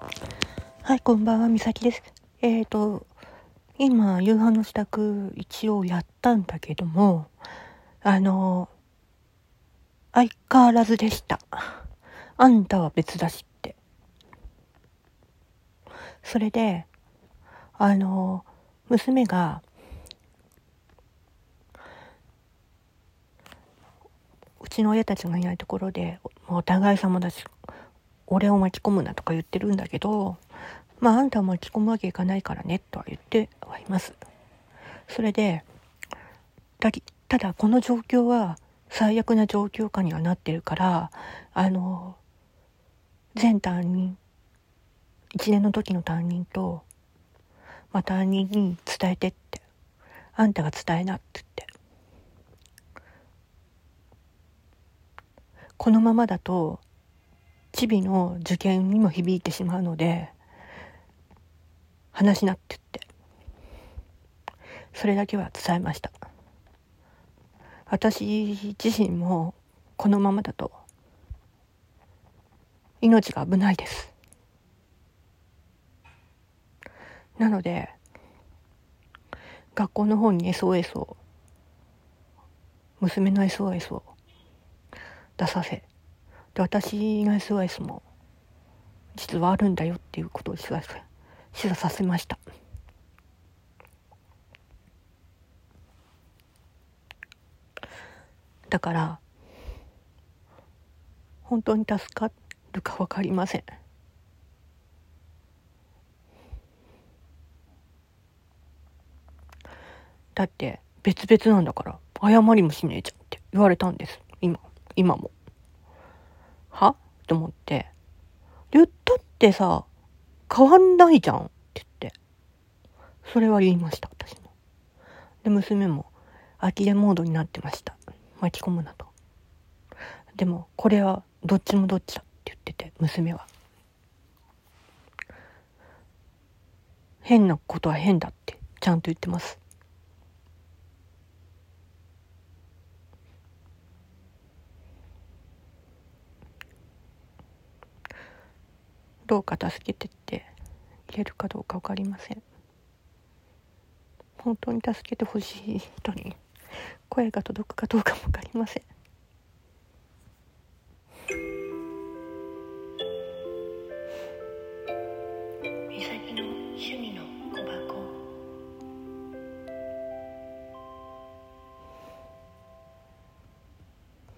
はい、こんばんは、みさきです。えっ、ー、と、今、夕飯の支度一応やったんだけども、あの、相変わらずでした。あんたは別だしって。それで、あの、娘が、うちの親たちがいないところで、もうお互い様だし、俺を巻き込むなとか言ってるんだけど、まああんたも巻き込むわけいかないからねとは言ってはいます。それでだただこの状況は最悪な状況下にはなってるからあの全担任1年の時の担任と、まあ、担任に伝えてってあんたが伝えなって言ってこのままだとチビの受験にも響いてしまうので話しなって言って。それだけは伝えました。私自身もこのままだと命が危ないです。なので学校の方に SOS を娘の SOS を出させで私の SOS も実はあるんだよっていうことを知らせ示唆させました。だから本当に助かるか分かりません。だって別々なんだから謝りもしねえじゃんって言われたんです。今今も。と思って言ったってさ変わんないじゃんって言って。それは言いました、私も。で、娘も、呆れモードになってました。巻き込むなと。でも、これはどっちもどっちだって言ってて、娘は。変なことは変だってちゃんと言ってます。どうか助けてって言えるかどうか分かりません。本当に助けてほしい人に声が届くかどうかも分かりません。